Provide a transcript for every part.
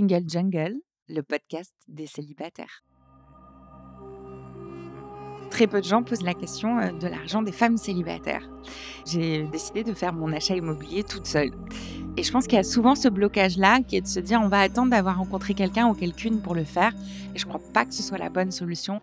Single Jungle, le podcast des célibataires. Très peu de gens posent la question euh, de l'argent des femmes célibataires. J'ai décidé de faire mon achat immobilier toute seule. Et je pense qu'il y a souvent ce blocage-là qui est de se dire on va attendre d'avoir rencontré quelqu'un ou quelqu'une pour le faire. Et je ne crois pas que ce soit la bonne solution.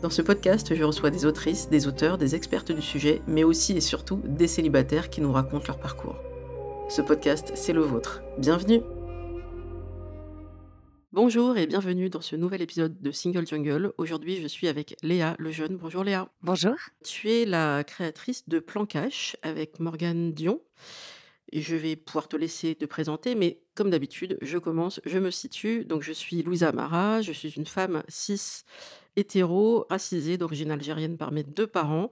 Dans ce podcast, je reçois des autrices, des auteurs, des expertes du sujet, mais aussi et surtout des célibataires qui nous racontent leur parcours. Ce podcast, c'est le vôtre. Bienvenue Bonjour et bienvenue dans ce nouvel épisode de Single Jungle. Aujourd'hui, je suis avec Léa Lejeune. Bonjour Léa. Bonjour. Tu es la créatrice de Plan Cash avec Morgane Dion. Je vais pouvoir te laisser te présenter, mais comme d'habitude, je commence, je me situe. Donc, je suis Louisa Mara, je suis une femme cis hétéro, racisée, d'origine algérienne par mes deux parents.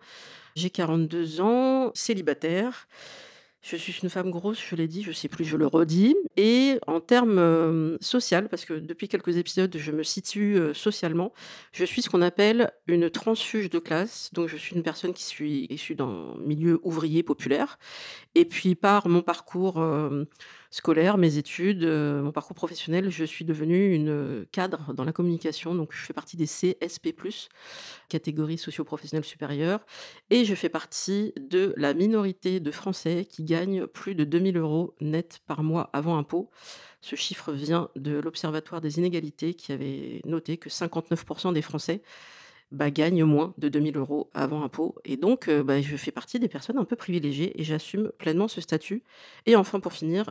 J'ai 42 ans, célibataire. Je suis une femme grosse, je l'ai dit, je sais plus, je le redis. Et en termes euh, social, parce que depuis quelques épisodes, je me situe euh, socialement, je suis ce qu'on appelle une transfuge de classe. Donc, je suis une personne qui suis issue d'un milieu ouvrier populaire. Et puis, par mon parcours euh, scolaire, mes études, euh, mon parcours professionnel, je suis devenue une cadre dans la communication. Donc, je fais partie des CSP+, catégorie socio-professionnelle supérieure. Et je fais partie de la minorité de Français qui gagnent plus de 2000 euros net par mois avant impôt. Ce chiffre vient de l'Observatoire des inégalités qui avait noté que 59% des Français bah, gagnent moins de 2000 euros avant impôt. Et donc, bah, je fais partie des personnes un peu privilégiées et j'assume pleinement ce statut. Et enfin, pour finir,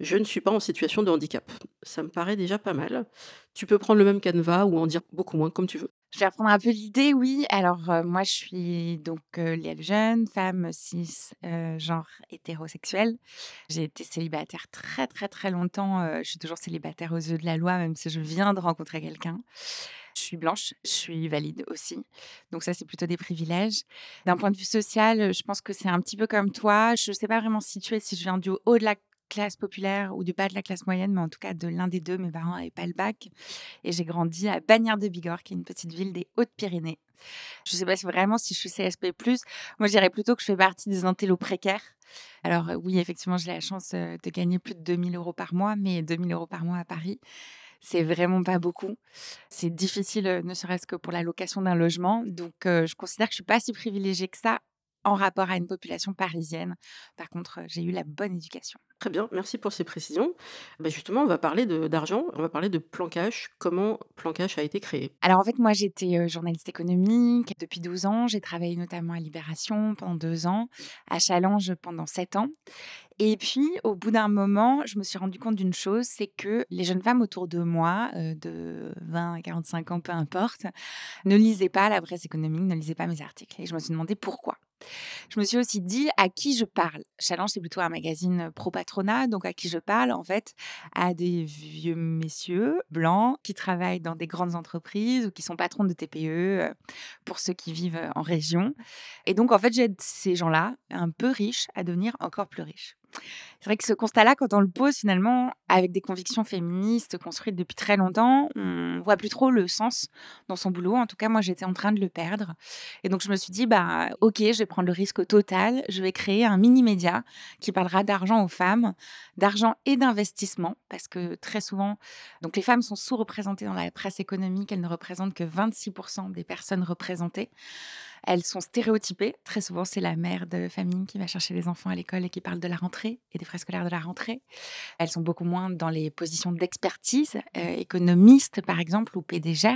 je ne suis pas en situation de handicap. Ça me paraît déjà pas mal. Tu peux prendre le même canevas ou en dire beaucoup moins, comme tu veux. Je vais reprendre un peu l'idée, oui. Alors, moi, je suis donc euh, Léa Lejeune, femme cis, genre hétérosexuelle. J'ai été célibataire très, très, très longtemps. Je suis toujours célibataire aux yeux de la loi, même si je viens de rencontrer quelqu'un. Je suis blanche, je suis valide aussi. Donc ça, c'est plutôt des privilèges. D'un point de vue social, je pense que c'est un petit peu comme toi. Je ne sais pas vraiment situer si je viens du haut de la classe populaire ou du bas de la classe moyenne, mais en tout cas de l'un des deux. Mes parents n'avaient pas le bac. Et j'ai grandi à Bagnères de Bigorre, qui est une petite ville des Hautes-Pyrénées. Je ne sais pas si vraiment si je suis CSP+. Moi, je dirais plutôt que je fais partie des intellos précaires. Alors oui, effectivement, j'ai la chance de gagner plus de 2000 euros par mois, mais 2000 euros par mois à Paris, c'est vraiment pas beaucoup. C'est difficile, ne serait-ce que pour la location d'un logement. Donc, je considère que je suis pas si privilégiée que ça en rapport à une population parisienne. Par contre, j'ai eu la bonne éducation. Très bien, merci pour ces précisions. Bah, justement, on va parler d'argent, on va parler de Plan Cash. Comment Plan Cash a été créé? Alors en fait, moi j'étais journaliste économique depuis 12 ans. J'ai travaillé notamment à Libération pendant deux ans, à Challenge pendant sept ans. Et puis, au bout d'un moment, je me suis rendu compte d'une chose, c'est que les jeunes femmes autour de moi, de 20 à 45 ans, peu importe, ne lisaient pas la presse économique, ne lisaient pas mes articles. Et je me suis demandé pourquoi. Je me suis aussi dit à qui je parle? Challenge, c'est plutôt un magazine pro-patronat, donc à qui je parle, en fait, à des vieux messieurs blancs qui travaillent dans des grandes entreprises ou qui sont patrons de TPE pour ceux qui vivent en région. Et donc, en fait, j'aide ces gens-là, un peu riches, à devenir encore plus riches. C'est vrai que ce constat-là, quand on le pose finalement avec des convictions féministes construites depuis très longtemps, on voit plus trop le sens dans son boulot. En tout cas, moi, j'étais en train de le perdre. Et donc, je me suis dit, bah, ok, je vais prendre le risque total. Je vais créer un mini-média qui parlera d'argent aux femmes, d'argent et d'investissement, parce que très souvent, donc les femmes sont sous-représentées dans la presse économique. Elles ne représentent que 26% des personnes représentées. Elles sont stéréotypées. Très souvent, c'est la mère de famille qui va chercher les enfants à l'école et qui parle de la rentrée et des frais scolaires de la rentrée. Elles sont beaucoup moins dans les positions d'expertise, euh, économistes par exemple, ou PDG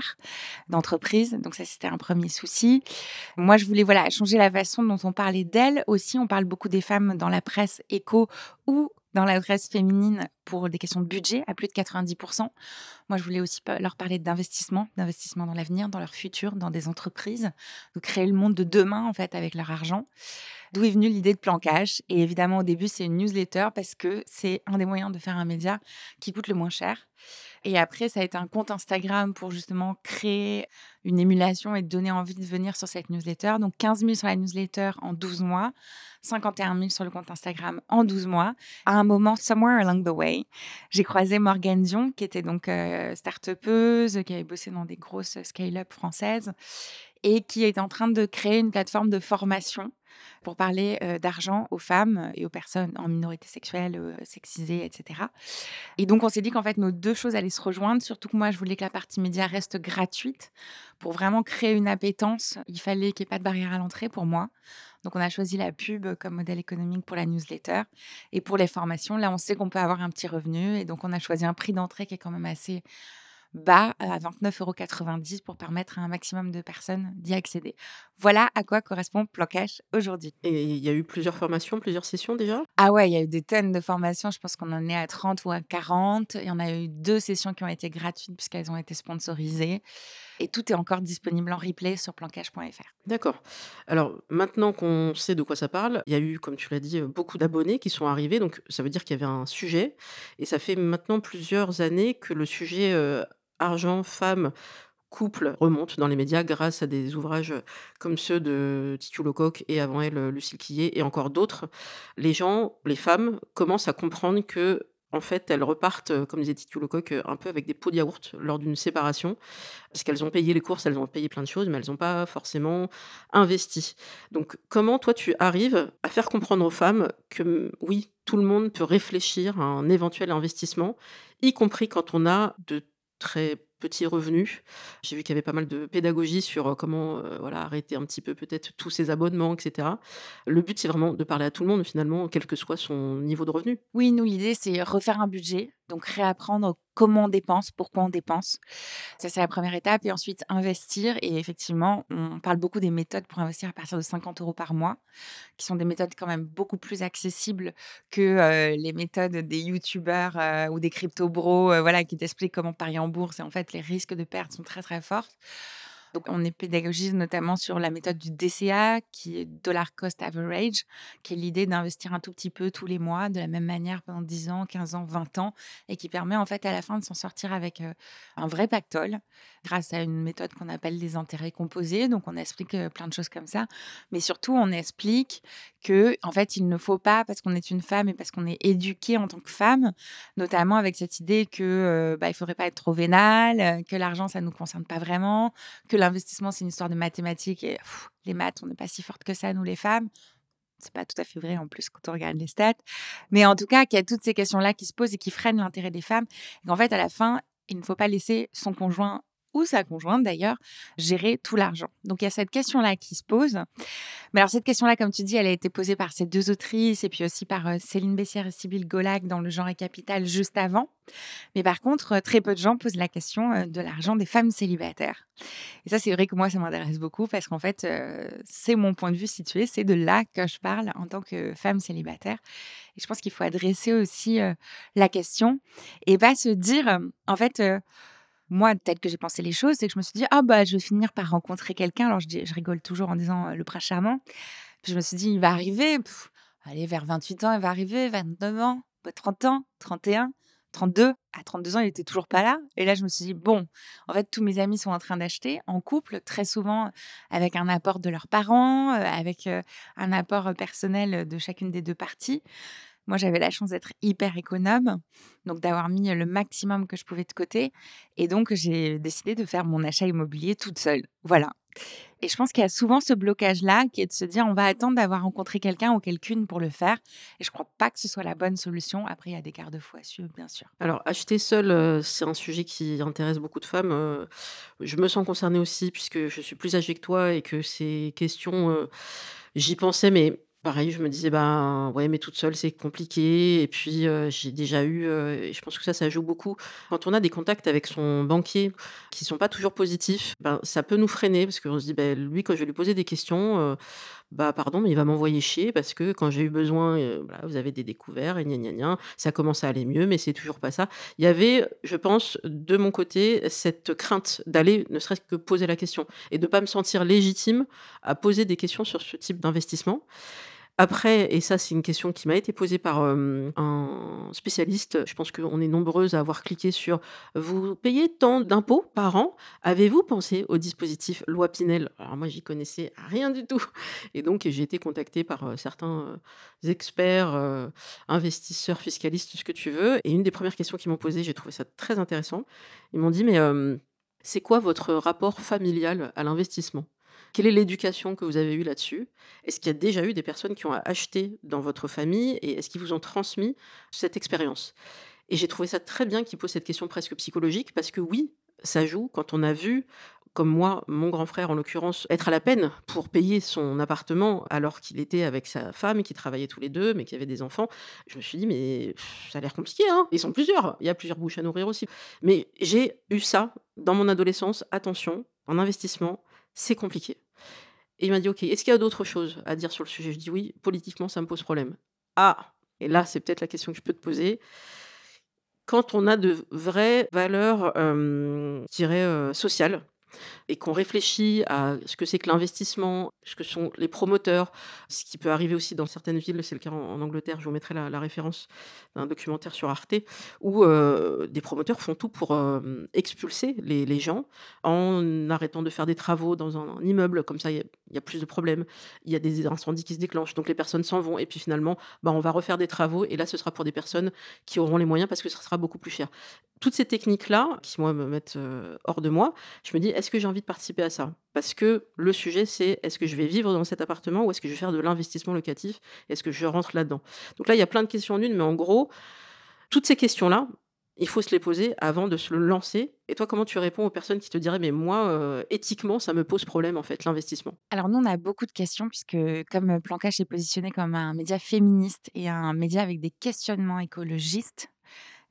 d'entreprise. Donc ça, c'était un premier souci. Moi, je voulais voilà changer la façon dont on parlait d'elles. Aussi, on parle beaucoup des femmes dans la presse éco ou dans la presse féminine pour des questions de budget à plus de 90 Moi, je voulais aussi leur parler d'investissement, d'investissement dans l'avenir, dans leur futur, dans des entreprises, de créer le monde de demain en fait avec leur argent. D'où est venue l'idée de Plan Cash? Et évidemment, au début, c'est une newsletter parce que c'est un des moyens de faire un média qui coûte le moins cher. Et après, ça a été un compte Instagram pour justement créer une émulation et donner envie de venir sur cette newsletter. Donc 15 000 sur la newsletter en 12 mois, 51 000 sur le compte Instagram en 12 mois. À un moment, somewhere along the way, j'ai croisé Morgane Dion, qui était donc euh, start-upeuse, qui avait bossé dans des grosses scale-up françaises et qui est en train de créer une plateforme de formation pour parler d'argent aux femmes et aux personnes en minorité sexuelle, sexisées, etc. Et donc, on s'est dit qu'en fait, nos deux choses allaient se rejoindre, surtout que moi, je voulais que la partie média reste gratuite. Pour vraiment créer une appétence, il fallait qu'il n'y ait pas de barrière à l'entrée pour moi. Donc, on a choisi la pub comme modèle économique pour la newsletter. Et pour les formations, là, on sait qu'on peut avoir un petit revenu. Et donc, on a choisi un prix d'entrée qui est quand même assez bas à 29,90 euros pour permettre à un maximum de personnes d'y accéder. Voilà à quoi correspond Plan aujourd'hui. Et il y a eu plusieurs formations, plusieurs sessions déjà? Ah ouais, il y a eu des tonnes de formations. Je pense qu'on en est à 30 ou à 40. Il y en a eu deux sessions qui ont été gratuites puisqu'elles ont été sponsorisées. Et tout est encore disponible en replay sur plancash.fr. D'accord. Alors maintenant qu'on sait de quoi ça parle, il y a eu, comme tu l'as dit, beaucoup d'abonnés qui sont arrivés. Donc ça veut dire qu'il y avait un sujet. Et ça fait maintenant plusieurs années que le sujet euh, argent, femme, couple remonte dans les médias grâce à des ouvrages comme ceux de Titu Lecoq et avant elle Lucille Quillet et encore d'autres. Les gens, les femmes, commencent à comprendre que en fait, elles repartent, comme disait Titu Lecoq, un peu avec des pots de yaourt lors d'une séparation, parce qu'elles ont payé les courses, elles ont payé plein de choses, mais elles n'ont pas forcément investi. Donc, comment toi tu arrives à faire comprendre aux femmes que oui, tout le monde peut réfléchir à un éventuel investissement, y compris quand on a de très petits revenus. J'ai vu qu'il y avait pas mal de pédagogie sur euh, comment euh, voilà, arrêter un petit peu peut-être tous ces abonnements, etc. Le but, c'est vraiment de parler à tout le monde, finalement, quel que soit son niveau de revenu. Oui, nous, l'idée, c'est refaire un budget, donc réapprendre comment on dépense, pourquoi on dépense. Ça, c'est la première étape. Et ensuite, investir. Et effectivement, on parle beaucoup des méthodes pour investir à partir de 50 euros par mois, qui sont des méthodes quand même beaucoup plus accessibles que les méthodes des youtubeurs euh, ou des crypto-bros voilà, qui t'expliquent comment parier en bourse. Et en fait, les risques de perte sont très, très forts. Donc, on est pédagogique notamment sur la méthode du DCA, qui est Dollar Cost Average, qui est l'idée d'investir un tout petit peu tous les mois, de la même manière pendant 10 ans, 15 ans, 20 ans, et qui permet en fait à la fin de s'en sortir avec un vrai pactole, grâce à une méthode qu'on appelle les intérêts composés. Donc, on explique plein de choses comme ça. Mais surtout, on explique que, en fait, il ne faut pas, parce qu'on est une femme et parce qu'on est éduqué en tant que femme, notamment avec cette idée que bah, il faudrait pas être trop vénal, que l'argent, ça ne nous concerne pas vraiment, que l'investissement, c'est une histoire de mathématiques et les maths, on n'est pas si fortes que ça, nous les femmes. C'est pas tout à fait vrai en plus quand on regarde les stats. Mais en tout cas, qu'il y a toutes ces questions-là qui se posent et qui freinent l'intérêt des femmes. Et qu'en fait, à la fin, il ne faut pas laisser son conjoint ou sa conjointe d'ailleurs gérer tout l'argent. Donc il y a cette question-là qui se pose. Mais alors cette question-là, comme tu dis, elle a été posée par ces deux autrices et puis aussi par euh, Céline Bessière et Sybille Golac dans Le genre et capital juste avant. Mais par contre, très peu de gens posent la question euh, de l'argent des femmes célibataires. Et ça, c'est vrai que moi, ça m'intéresse beaucoup parce qu'en fait, euh, c'est mon point de vue situé, c'est de là que je parle en tant que femme célibataire. Et je pense qu'il faut adresser aussi la question et pas se dire, en fait, moi, peut-être que j'ai pensé les choses, c'est que je me suis dit, ah bah, je vais finir par rencontrer quelqu'un. Alors, je, je rigole toujours en disant le prince charmant. Puis je me suis dit, il va arriver, allez, vers 28 ans, il va arriver, 29 ans, 30 ans, 31, 32. À 32 ans, il était toujours pas là. Et là, je me suis dit, bon, en fait, tous mes amis sont en train d'acheter en couple, très souvent avec un apport de leurs parents, avec un apport personnel de chacune des deux parties. Moi, j'avais la chance d'être hyper économe, donc d'avoir mis le maximum que je pouvais de côté. Et donc, j'ai décidé de faire mon achat immobilier toute seule. Voilà. Et je pense qu'il y a souvent ce blocage-là qui est de se dire on va attendre d'avoir rencontré quelqu'un ou quelqu'une pour le faire. Et je ne crois pas que ce soit la bonne solution. Après, il y a des garde-fous à bien sûr. Alors, acheter seul, c'est un sujet qui intéresse beaucoup de femmes. je me sens concernée aussi puisque je suis plus âgée que toi et que ces questions, j'y pensais, mais Pareil, je me disais: «Ben, ouais, mais toute seule, c'est compliqué» et puis, j'ai déjà eu, et je pense que ça, ça joue beaucoup. Quand on a des contacts avec son banquier qui sont pas toujours positifs, ben, ça peut nous freiner parce qu'on se dit: ben lui, quand je vais lui poser des questions, bah pardon, mais il va m'envoyer chier parce que quand j'ai eu besoin, vous avez des découvertes et gna gna gna, ça commence à aller mieux, mais c'est toujours pas ça. Il y avait, je pense, de mon côté, cette crainte d'aller ne serait-ce que poser la question et de pas me sentir légitime à poser des questions sur ce type d'investissement. Après, et ça, c'est une question qui m'a été posée par un spécialiste. Je pense qu'on est nombreuses à avoir cliqué sur vous payez tant d'impôts par an. Avez-vous pensé au dispositif loi Pinel? Alors moi, j'y connaissais rien du tout. Et donc, j'ai été contactée par certains experts, investisseurs, fiscalistes, ce que tu veux. Et une des premières questions qu'ils m'ont posées, j'ai trouvé ça très intéressant. Ils m'ont dit, mais c'est quoi votre rapport familial à l'investissement? Quelle est l'éducation que vous avez eue là-dessus? Est-ce qu'il y a déjà eu des personnes qui ont acheté dans votre famille et est-ce qu'ils vous ont transmis cette expérience? Et j'ai trouvé ça très bien qu'ils posent cette question presque psychologique parce que oui, ça joue quand on a vu comme moi, mon grand frère en l'occurrence, être à la peine pour payer son appartement alors qu'il était avec sa femme, qui travaillaient tous les deux, mais qui avaient des enfants. Je me suis dit, mais ça a l'air compliqué, hein Ils sont plusieurs, il y a plusieurs bouches à nourrir aussi. Mais j'ai eu ça dans mon adolescence, attention, en investissement, c'est compliqué. Et il m'a dit, OK, est-ce qu'il y a d'autres choses à dire sur le sujet? Je dis oui, politiquement, ça me pose problème. Ah, et là, c'est peut-être la question que je peux te poser. Quand on a de vraies valeurs, euh, je dirais, euh, sociales, et qu'on réfléchit à ce que c'est que l'investissement, ce que sont les promoteurs, ce qui peut arriver aussi dans certaines villes, c'est le cas en, Angleterre, je vous mettrai la, référence d'un documentaire sur Arte, où euh, des promoteurs font tout pour euh, expulser les, gens en arrêtant de faire des travaux dans un, immeuble, comme ça il y, a plus de problèmes, il y a des incendies qui se déclenchent, donc les personnes s'en vont, et puis finalement, bah, on va refaire des travaux, et là ce sera pour des personnes qui auront les moyens parce que ce sera beaucoup plus cher. Toutes ces techniques-là, qui moi me mettent euh, hors de moi, je me dis, est-ce que j'ai envie de participer à ça? Parce que le sujet, c'est est-ce que je vais vivre dans cet appartement ou est-ce que je vais faire de l'investissement locatif? Est-ce que je rentre là-dedans? Donc là, il y a plein de questions en une, mais en gros, toutes ces questions-là, il faut se les poser avant de se lancer. Et toi, comment tu réponds aux personnes qui te diraient, mais moi, euh, éthiquement, ça me pose problème, en fait, l'investissement? Alors, nous, on a beaucoup de questions, puisque comme Plancache est positionné comme un média féministe et un média avec des questionnements écologistes,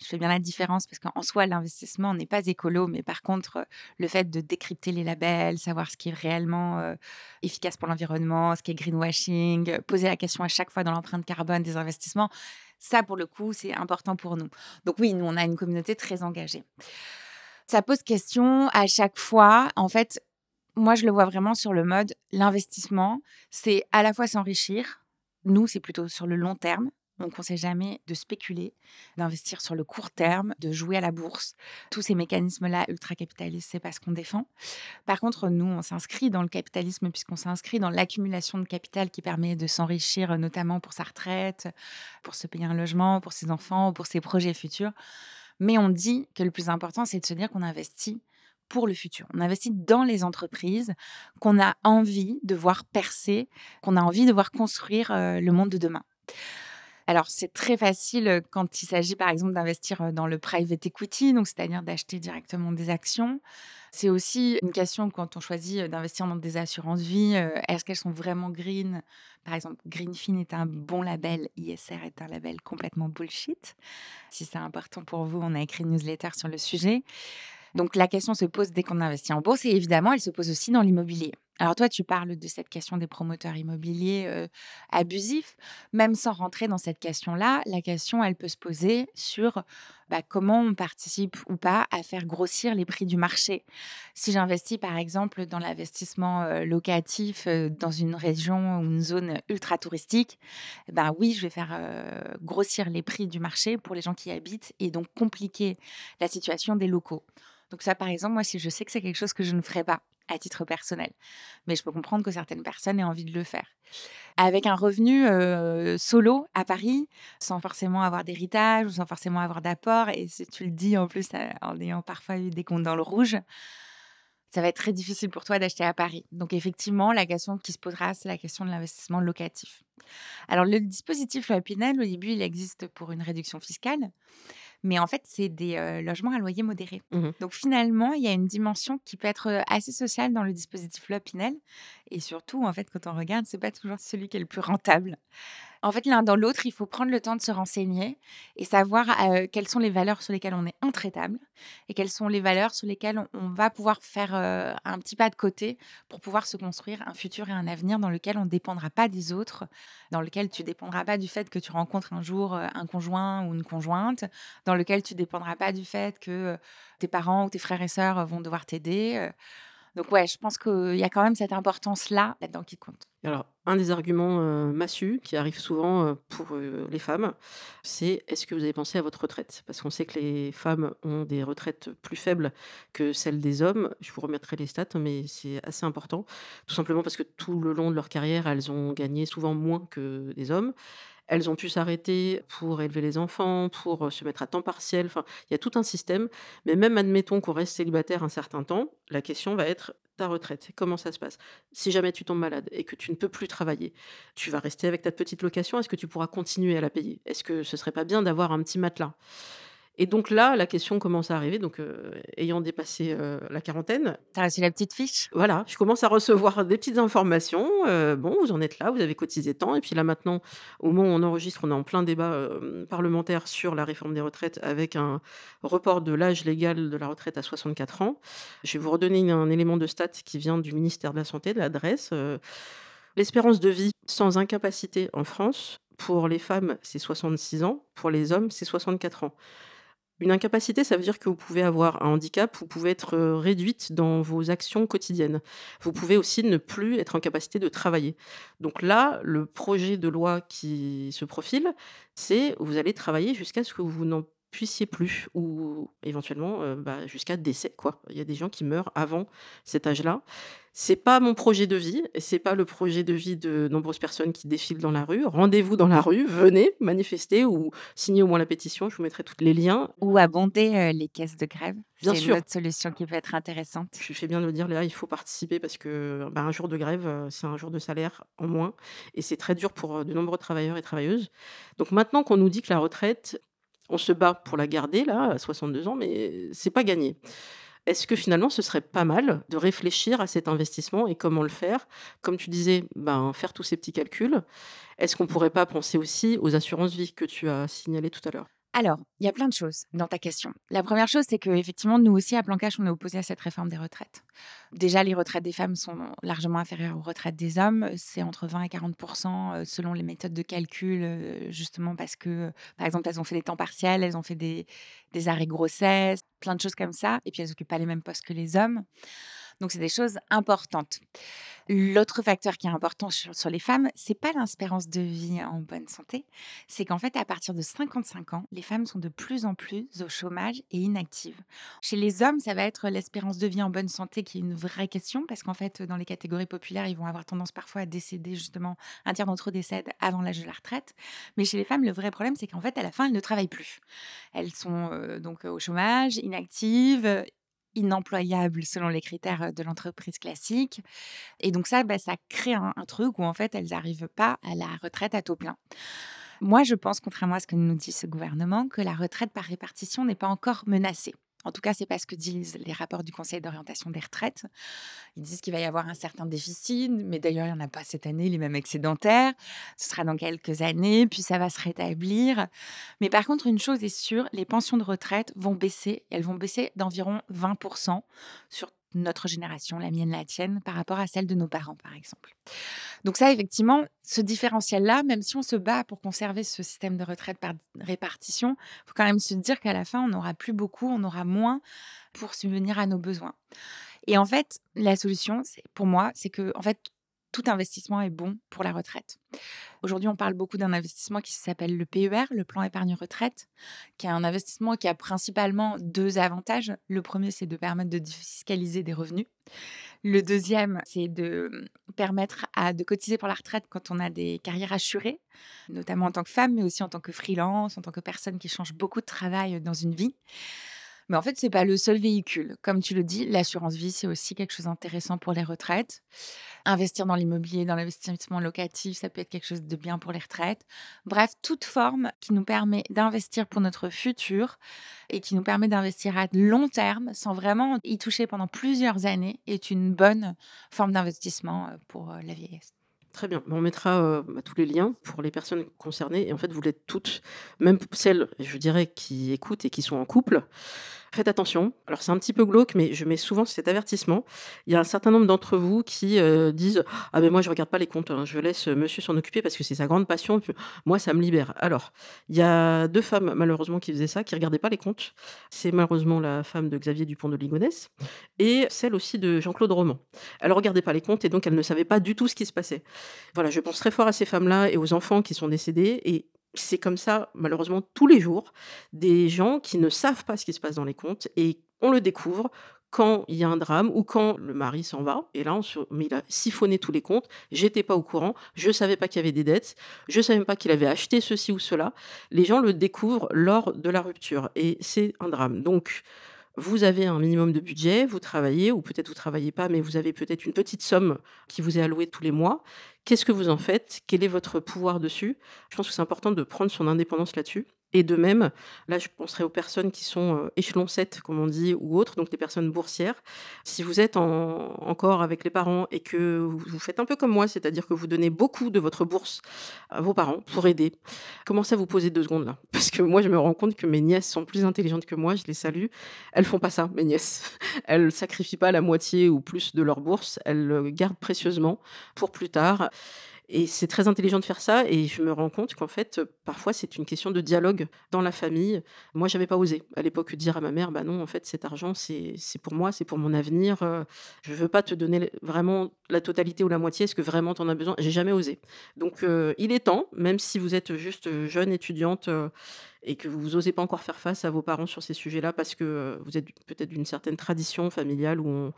je fais bien la différence parce qu'en soi, l'investissement n'est pas écolo, mais par contre, le fait de décrypter les labels, savoir ce qui est réellement efficace pour l'environnement, ce qui est greenwashing, poser la question à chaque fois dans l'empreinte carbone des investissements, ça, pour le coup, c'est important pour nous. Donc oui, nous, on a une communauté très engagée. Ça pose question à chaque fois. En fait, moi, je le vois vraiment sur le mode l'investissement, c'est à la fois s'enrichir. Nous, c'est plutôt sur le long terme. On ne conseille jamais de spéculer, d'investir sur le court terme, de jouer à la bourse. Tous ces mécanismes-là ultra-capitalistes, c'est pas ce qu'on défend. Par contre, nous, on s'inscrit dans le capitalisme puisqu'on s'inscrit dans l'accumulation de capital qui permet de s'enrichir, notamment pour sa retraite, pour se payer un logement, pour ses enfants, pour ses projets futurs. Mais on dit que le plus important, c'est de se dire qu'on investit pour le futur. On investit dans les entreprises qu'on a envie de voir percer, qu'on a envie de voir construire euh, le monde de demain. Alors, c'est très facile quand il s'agit, par exemple, d'investir dans le private equity, donc c'est-à-dire d'acheter directement des actions. C'est aussi une question quand on choisit d'investir dans des assurances vie. Est-ce qu'elles sont vraiment green? Par exemple, Greenfin est un bon label, ISR est un label complètement bullshit. Si c'est important pour vous, on a écrit une newsletter sur le sujet. Donc la question se pose dès qu'on investit en bourse et évidemment, elle se pose aussi dans l'immobilier. Alors toi, tu parles de cette question des promoteurs immobiliers abusifs. Même sans rentrer dans cette question-là, la question, elle peut se poser sur bah, comment on participe ou pas à faire grossir les prix du marché. Si j'investis par exemple dans l'investissement locatif dans une région ou une zone ultra touristique, ben oui, je vais faire grossir les prix du marché pour les gens qui y habitent et donc compliquer la situation des locaux. Donc ça, par exemple, moi, si je sais que c'est quelque chose que je ne ferai pas à titre personnel, mais je peux comprendre que certaines personnes aient envie de le faire. Avec un revenu solo à Paris, sans forcément avoir d'héritage ou sans forcément avoir d'apport, et si tu le dis en plus en ayant parfois eu des comptes dans le rouge, ça va être très difficile pour toi d'acheter à Paris. Donc effectivement, la question qui se posera, c'est la question de l'investissement locatif. Alors le dispositif Pinel, au début, il existe pour une réduction fiscale. Mais en fait, c'est des logements à loyer modéré. Mmh Donc finalement, il y a une dimension qui peut être assez sociale dans le dispositif Lopinel. Et surtout, en fait, quand on regarde, c'est pas toujours celui qui est le plus rentable. En fait, l'un dans l'autre, il faut prendre le temps de se renseigner et savoir quelles sont les valeurs sur lesquelles on est intraitable et quelles sont les valeurs sur lesquelles on, va pouvoir faire un petit pas de côté pour pouvoir se construire un futur et un avenir dans lequel on ne dépendra pas des autres, dans lequel tu dépendras pas du fait que tu rencontres un jour un conjoint ou une conjointe, dans lequel tu dépendras pas du fait que tes parents ou tes frères et sœurs vont devoir t'aider. Donc ouais, je pense qu'il y a quand même cette importance-là là-dedans qui compte. Alors, un des arguments euh, massus qui arrive souvent euh, pour euh, les femmes, c'est est-ce que vous avez pensé à votre retraite? Parce qu'on sait que les femmes ont des retraites plus faibles que celles des hommes. Je vous remettrai les stats, mais c'est assez important. Tout simplement parce que tout le long de leur carrière, elles ont gagné souvent moins que des hommes. Elles ont pu s'arrêter pour élever les enfants, pour euh, se mettre à temps partiel. Enfin, il y a tout un système. Mais même admettons qu'on reste célibataire un certain temps, la question va être ta retraite. Comment ça se passe? Si jamais tu tombes malade et que tu ne peux plus travailler, tu vas rester avec ta petite location. Est-ce que tu pourras continuer à la payer? Est-ce que ce serait pas bien d'avoir un petit matelas? Et donc là, la question commence à arriver. Donc, euh, ayant dépassé euh, la quarantaine, T'as reçu la petite fiche? Voilà, je commence à recevoir des petites informations. euh, bon, vous en êtes là, vous avez cotisé tant. Et puis là, maintenant, au moment où on enregistre, on est en plein débat parlementaire sur la réforme des retraites avec un report de l'âge légal de la retraite à 64 ans. Je vais vous redonner un élément de stat qui vient du ministère de la Santé, de l'adresse. L'espérance de vie sans incapacité en France, pour les femmes, c'est 66 ans. Pour les hommes, c'est 64 ans. Une incapacité, ça veut dire que vous pouvez avoir un handicap, vous pouvez être euh, réduite dans vos actions quotidiennes. Vous pouvez aussi ne plus être en capacité de travailler. Donc là, le projet de loi qui se profile, c'est vous allez travailler jusqu'à ce que vous n'en puissiez plus ou éventuellement euh, bah, jusqu'à décès quoi. Il y a des gens qui meurent avant cet âge-là. C'est pas mon projet de vie, et c'est pas le projet de vie de nombreuses personnes qui défilent dans la rue. Rendez-vous dans la rue, venez manifester ou signer au moins la pétition. Je vous mettrai tous les liens. Ou abonder euh, les caisses de grève. Bien C'est sûr. une autre solution qui peut être intéressante. Je fais bien de le dire, Léa, il faut participer parce que bah, un jour de grève, euh, c'est un jour de salaire en moins. Et c'est très dur pour euh, de nombreux travailleurs et travailleuses. Donc maintenant qu'on nous dit que la retraite, on se bat pour la garder, là, à 62 ans, mais c'est pas gagné. Est-ce que finalement, ce serait pas mal de réfléchir à cet investissement et comment le faire? Comme tu disais, ben, faire tous ces petits calculs. Est-ce qu'on pourrait pas penser aussi aux assurances vie que tu as signalées tout à l'heure? Alors, il y a plein de choses dans ta question. La première chose, c'est qu'effectivement, nous aussi, à Plan Cash, on est opposés à cette réforme des retraites. Déjà, les retraites des femmes sont largement inférieures aux retraites des hommes. C'est entre 20 et 40 euh, selon les méthodes de calcul, euh, justement parce que, par exemple, elles ont fait des temps partiels, elles ont fait des, des arrêts grossesse, plein de choses comme ça. Et puis, elles n'occupent pas les mêmes postes que les hommes. Donc, c'est des choses importantes. L'autre facteur qui est important sur, les femmes, c'est pas l'espérance de vie en bonne santé, c'est qu'en fait, à partir de 55 ans, les femmes sont de plus en plus au chômage et inactives. Chez les hommes, ça va être l'espérance de vie en bonne santé qui est une vraie question, parce qu'en fait, dans les catégories populaires, ils vont avoir tendance parfois à décéder, justement, un tiers d'entre eux décèdent avant l'âge de la retraite. Mais chez les femmes, le vrai problème, c'est qu'en fait, à la fin, elles ne travaillent plus. Elles sont euh, donc au chômage, inactives, inemployables selon les critères de l'entreprise classique. Et donc ça, bah, ça crée un, un truc où en fait, elles n'arrivent pas à la retraite à taux plein. Moi, je pense, contrairement à ce que nous dit ce gouvernement, que la retraite par répartition n'est pas encore menacée. En tout cas, c'est pas ce que disent les rapports du Conseil d'orientation des retraites. Ils disent qu'il va y avoir un certain déficit, mais d'ailleurs, il n'y en a pas cette année, il est même excédentaire. Ce sera dans quelques années, puis ça va se rétablir. Mais par contre, une chose est sûre, les pensions de retraite vont baisser. Elles vont baisser d'environ 20% sur notre génération, la mienne, la tienne, par rapport à celle de nos parents, par exemple. Donc ça, effectivement, ce différentiel-là, même si on se bat pour conserver ce système de retraite par répartition, il faut quand même se dire qu'à la fin, on n'aura plus beaucoup, on aura moins pour subvenir à nos besoins. Et en fait, la solution, pour moi, c'est que en fait, tout investissement est bon pour la retraite. Aujourd'hui, on parle beaucoup d'un investissement qui s'appelle le PER, le plan épargne retraite, qui est un investissement qui a principalement deux avantages. Le premier, c'est de permettre de défiscaliser des revenus. Le deuxième, c'est de mmh, permettre de cotiser pour la retraite quand on a des carrières assurées, notamment en tant que femme, mais aussi en tant que freelance, en tant que personne qui change beaucoup de travail dans une vie. Mais en fait, c'est pas le seul véhicule. Comme tu le dis, l'assurance vie, c'est aussi quelque chose d'intéressant pour les retraites. Investir dans l'immobilier, dans l'investissement locatif, ça peut être quelque chose de bien pour les retraites. Bref, toute forme qui nous permet d'investir pour notre futur et qui nous permet d'investir à long terme sans vraiment y toucher pendant plusieurs années est une bonne forme d'investissement euh, pour euh, la vieillesse. Très bien. On mettra euh, tous les liens pour les personnes concernées. Et en fait, vous l'êtes toutes, même celles, je dirais, qui écoutent et qui sont en couple. Faites attention. Alors, c'est un petit peu glauque, mais je mets souvent cet avertissement. Il y a un certain nombre d'entre vous qui euh, disent Ah, mais moi, je regarde pas les comptes. hein. Je laisse euh, monsieur s'en occuper parce que c'est sa grande passion. Moi, ça me libère. Alors, il y a deux femmes, malheureusement, qui faisaient ça, qui regardaient pas les comptes. C'est malheureusement la femme de Xavier Dupont de Ligonnès et celle aussi de Jean-Claude Roman. Elle regardait pas les comptes et donc elle ne savait pas du tout ce qui se passait. Voilà, je pense très fort à ces femmes-là et aux enfants qui sont décédés. Et c'est comme ça, malheureusement, tous les jours, des gens qui ne savent pas ce qui se passe dans les comptes et on le découvre quand il y a un drame ou quand le mari s'en va. Et là, on mais il a siphonné tous les comptes. J'étais pas au courant. Je savais pas qu'il y avait des dettes. Je savais pas qu'il avait acheté ceci ou cela. Les gens le découvrent lors de la rupture et c'est un drame. Donc, vous avez un minimum de budget, vous travaillez, ou peut-être vous travaillez pas, mais vous avez peut-être une petite somme qui vous est allouée tous les mois. Qu'est-ce que vous en faites? Quel est votre pouvoir dessus? Je pense que c'est important de prendre son indépendance là-dessus. Et de même, là, je penserai aux personnes qui sont euh, échelon 7, comme on dit, ou autres, donc les personnes boursières. Si vous êtes en- encore avec les parents et que vous faites un peu comme moi, c'est-à-dire que vous donnez beaucoup de votre bourse à vos parents pour aider, commencez à vous poser deux secondes là. Parce que moi, je me rends compte que mes nièces sont plus intelligentes que moi, je les salue. Elles font pas ça, mes nièces. Elles sacrifient pas la moitié ou plus de leur bourse, elles le gardent précieusement pour plus tard. Et c'est très intelligent de faire ça. Et je me rends compte qu'en fait, parfois, c'est une question de dialogue dans la famille. Moi, j'avais pas osé à l'époque dire à ma mère, bah non, en fait, cet argent, c'est pour moi, c'est pour mon avenir. Je veux pas te donner vraiment la totalité ou la moitié. Est-ce que vraiment tu en as besoin? J'ai jamais osé. Donc, il est temps, même si vous êtes juste jeune étudiante et que vous n'osez pas encore faire face à vos parents sur ces sujets-là parce que vous êtes peut-être d'une certaine tradition familiale où on,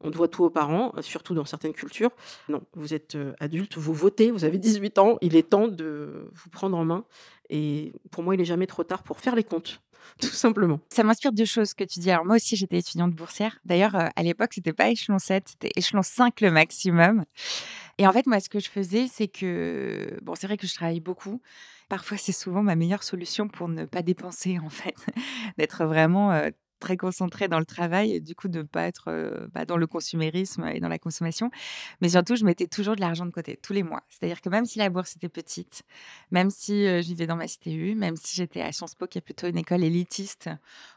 on doit tout aux parents, euh, surtout dans certaines cultures. Non, vous êtes euh, adulte, vous votez, vous avez 18 ans, il est temps de vous prendre en main. Et pour moi, il est jamais trop tard pour faire les comptes, tout simplement. Ça m'inspire deux choses que tu dis. Alors moi aussi, j'étais étudiante boursière. D'ailleurs, euh, à l'époque, c'était pas échelon 7, c'était échelon 5 le maximum. Et en fait, moi, ce que je faisais, c'est que, bon, c'est vrai que je travaille beaucoup. Parfois, c'est souvent ma meilleure solution pour ne pas dépenser, en fait, d'être vraiment très concentrée dans le travail et du coup de ne pas être bah, dans le consumérisme et dans la consommation. Mais surtout, je mettais toujours de l'argent de côté, tous les mois. C'est-à-dire que même si la bourse était petite, même si je vivais dans ma CTU, même si j'étais à Sciences Po, qui est plutôt une école élitiste,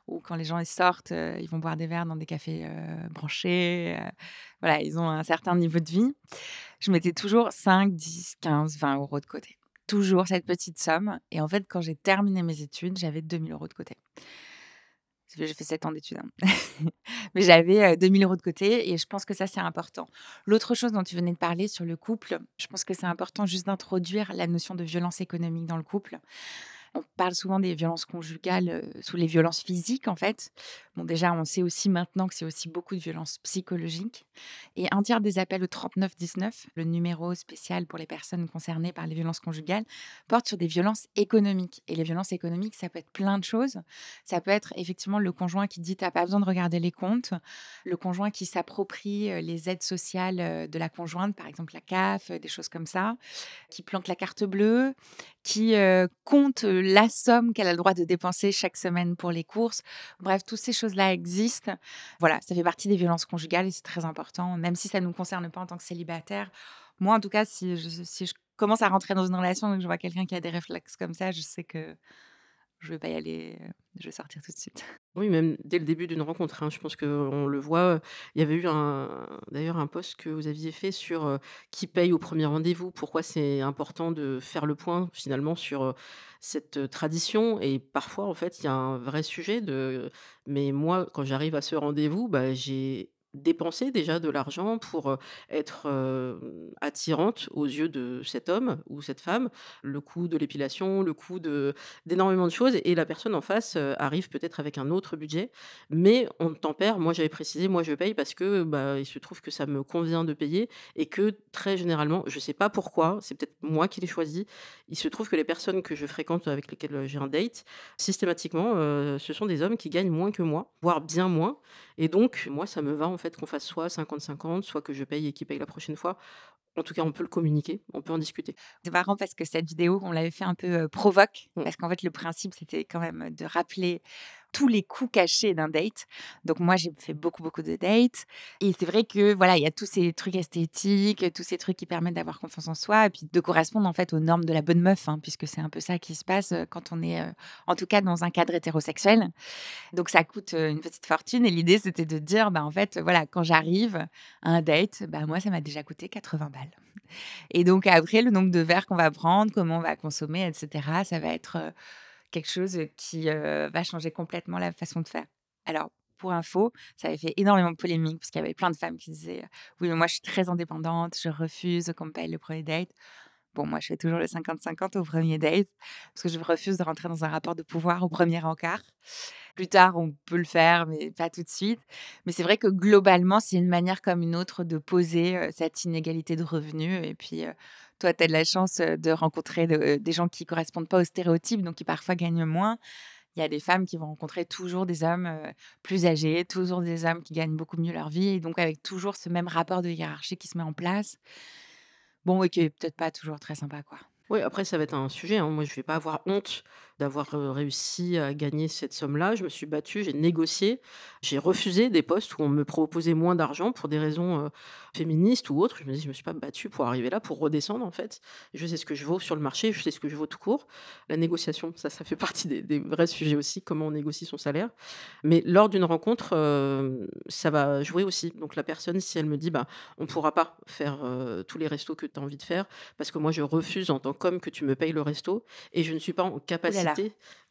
où quand les gens sortent, ils vont boire des verres dans des cafés branchés. voilà, ils ont un certain niveau de vie. Je mettais toujours 5, 10, 15, 20 euros de côté. Toujours cette petite somme. Et en fait, quand j'ai terminé mes études, j'avais 2000 euros de côté. J'ai fait 7 ans d'études. hein. Mais j'avais euh, 2000 euros de côté et je pense que ça, c'est important. L'autre chose dont tu venais de parler sur le couple, je pense que c'est important juste d'introduire la notion de violence économique dans le couple. On parle souvent des violences conjugales sous les violences physiques, en fait. Bon, déjà, on sait aussi maintenant que c'est aussi beaucoup de violences psychologiques. Et un tiers des appels au 3919, le numéro spécial pour les personnes concernées par les violences conjugales, porte sur des violences économiques. Et les violences économiques, ça peut être plein de choses. Ça peut être effectivement le conjoint qui dit T'as pas besoin de regarder les comptes, le conjoint qui s'approprie les aides sociales de la conjointe, par exemple la CAF, des choses comme ça, qui planque la carte bleue, qui compte la somme qu'elle a le droit de dépenser chaque semaine pour les courses. Bref, toutes ces choses-là existent. Voilà, ça fait partie des violences conjugales et c'est très important, même si ça ne nous concerne pas en tant que célibataire. Moi, en tout cas, si je, si je commence à rentrer dans une relation et que je vois quelqu'un qui a des réflexes comme ça, je sais que je vais pas y aller, euh, je vais sortir tout de suite. Oui, même dès le début d'une rencontre, hein, je pense qu'on le voit. Il y avait eu d'ailleurs un post que vous aviez fait sur euh, qui paye au premier rendez-vous, pourquoi c'est important de faire le point finalement sur euh, cette euh, tradition. Et parfois, en fait, il y a un vrai sujet de. Mais moi, quand j'arrive à ce rendez-vous, bah, j'ai dépenser déjà de l'argent pour, être, attirante aux yeux de cet homme ou cette femme. Le coût de l'épilation, le coût d'énormément de choses et la personne en face, arrive peut-être avec un autre budget, mais on tempère. Moi, j'avais précisé, moi, je paye parce que, bah, il se trouve que ça me convient de payer et que très généralement, je sais pas pourquoi, c'est peut-être moi qui l'ai choisi, il se trouve que les personnes que je fréquente, avec lesquelles, j'ai un date, systématiquement, ce sont des hommes qui gagnent moins que moi, voire bien moins et donc moi, ça me va, en fait, qu'on fasse soit 50-50, soit que je paye et qu'il paye la prochaine fois. En tout cas, on peut le communiquer, on peut en discuter. C'est marrant parce que cette vidéo, on l'avait fait un peu, heu, provoque, Mmh. parce qu'en fait, le principe, c'était quand même de rappeler tous les coûts cachés d'un date. Donc moi, j'ai fait beaucoup, beaucoup de dates et c'est vrai que, voilà, il y a tous ces trucs esthétiques, tous ces trucs qui permettent d'avoir confiance en soi et puis de correspondre, en fait, aux normes de la bonne meuf, hein, puisque c'est un peu ça qui se passe, heu, quand on est, heu, en tout cas dans un cadre hétérosexuel. Donc ça coûte, heu, une petite fortune et l'idée, c'était de dire, bah, en fait, voilà, quand j'arrive à un date, bah, moi, ça m'a déjà coûté 80 balles et donc après, le nombre de verres qu'on va prendre, comment on va consommer et cetera, ça va être, quelque chose, qui, va changer complètement la façon de faire. Alors, pour info, ça avait fait énormément de polémique parce qu'il y avait plein de femmes qui disaient: «Oui, mais moi, je suis très indépendante, je refuse qu'on me paye le premier date». Bon, moi, je fais toujours le 50-50 au premier date parce que je refuse de rentrer dans un rapport de pouvoir au premier encart. Plus tard, on peut le faire, mais pas tout de suite. Mais c'est vrai que globalement, c'est une manière comme une autre de poser, cette inégalité de revenus et puis, toi, tu as de la chance, de rencontrer de des gens qui correspondent pas aux stéréotypes, donc qui parfois gagnent moins. Il y a des femmes qui vont rencontrer toujours des hommes, plus âgés, toujours des hommes qui gagnent beaucoup mieux leur vie et donc avec toujours ce même rapport de hiérarchie qui se met en place. Bon et qui est peut-être pas toujours très sympa, quoi. Oui, après ça va être un sujet, hein. Moi, je vais pas avoir honte d'avoir, réussi à gagner cette somme-là. Je me suis battue, j'ai négocié, j'ai refusé des postes où on me proposait moins d'argent pour des raisons, féministes ou autres. Je me dis: «Je me suis pas battue pour arriver là, pour redescendre, en fait». Je sais ce que je vaux sur le marché, je sais ce que je vaux tout court. La négociation, ça, ça fait partie des des vrais sujets aussi, comment on négocie son salaire. Mais lors d'une rencontre, ça va jouer aussi. Donc la personne, si elle me dit: «Bah, on pourra pas faire, tous les restos que tu as envie de faire parce que moi je refuse en tant qu'homme que tu me payes le resto et je ne suis pas en Ouh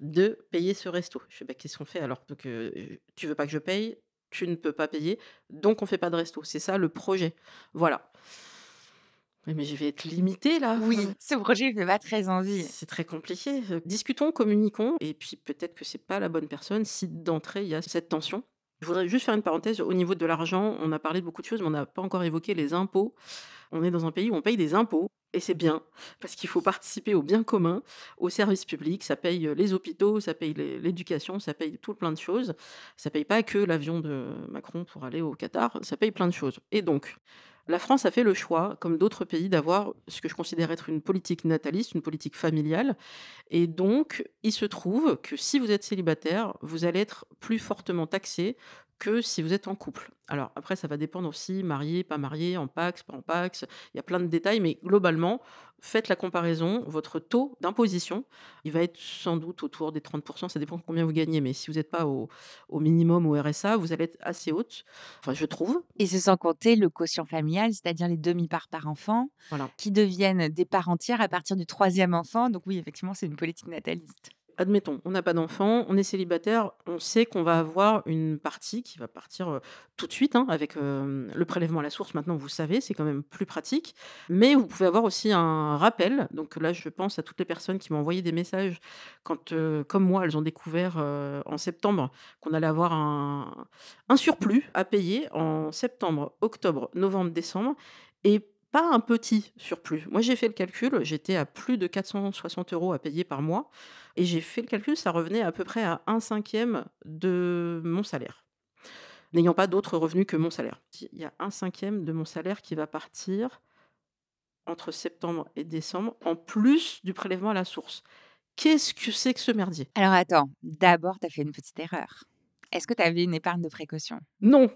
de payer ce resto». Je fais: «Bah, qu'est-ce qu'on fait alors? Donc heu, tu veux pas que je paye, tu ne peux pas payer, donc on fait pas de resto». C'est ça le projet. Voilà. Mais je vais être limitée là. Oui, ce projet, il fait pas très envie. C'est très compliqué. Discutons, communiquons et puis peut-être que c'est pas la bonne personne si d'entrée il y a cette tension. Je voudrais juste faire une parenthèse au niveau de l'argent. On a parlé de beaucoup de choses, mais on n'a pas encore évoqué les impôts. On est dans un pays où on paye des impôts et c'est bien parce qu'il faut participer au bien commun, aux services publics. Ça paye, heu, les hôpitaux, ça paye l'é l'éducation, ça paye tout plein de choses. Ça paye pas que l'avion de Macron pour aller au Qatar, ça paye plein de choses et donc la France a fait le choix, comme d'autres pays, d'avoir ce que je considère être une politique nataliste, une politique familiale. Et donc il se trouve que si vous êtes célibataire, vous allez être plus fortement taxé que si vous êtes en couple. Alors après, ça va dépendre aussi, marié, pas marié, en PACS, pas en PACS, il y a plein de détails, mais globalement, faites la comparaison. Votre taux d'imposition, il va être sans doute autour des 30 ça dépend combien vous gagnez, mais si vous n'êtes pas au au minimum au RSA, vous allez être assez haute, enfin je trouve. Et c'est sans compter le quotient familial, c'est-à-dire les demi-parts par enfant, Voilà. qui deviennent des parts entières à partir du troisième enfant. Donc oui, effectivement, c'est une politique nataliste. Admettons, on n'a pas d'enfant, on est célibataire, on sait qu'on va avoir une partie qui va partir, heu, tout de suite, hein, avec, hem, le prélèvement à la source. Maintenant, vous savez, c'est quand même plus pratique. Mais vous pouvez avoir aussi un rappel. Donc là, je pense à toutes les personnes qui m'ont envoyé des messages quand, heu, comme moi, elles ont découvert, en septembre qu'on allait avoir un un surplus à payer en septembre, octobre, novembre, décembre et pas un petit surplus. Moi, j'ai fait le calcul, j'étais à plus de 460 euros à payer par mois et j'ai fait le calcul, ça revenait à peu près à un cinquième de mon salaire, n'ayant pas d'autres revenus que mon salaire. Il y a un cinquième de mon salaire qui va partir entre septembre et décembre, en plus du prélèvement à la source. Qu'est-ce que c'est que ce merdier? Alors attends, d'abord, tu as fait une petite erreur. Est-ce que tu avais une épargne de précaution? Non!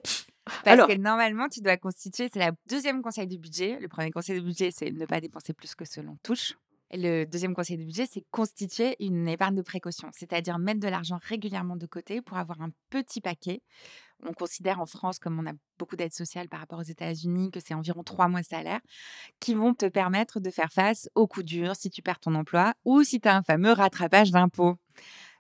Parce Alors que normalement, tu dois constituer c'est la deuxième conseil du budget. Le premier conseil du budget, c'est ne pas dépenser plus que ce l'on touche. Et le deuxième conseil du budget, c'est constituer une épargne de précaution, c'est-à-dire mettre de l'argent régulièrement de côté pour avoir un petit paquet. On considère en France, comme on a beaucoup d'aides sociales par rapport aux États-Unis, que c'est environ trois mois de salaire, qui vont te permettre de faire face aux coups durs si tu perds ton emploi ou si tu as un fameux rattrapage d'impôts.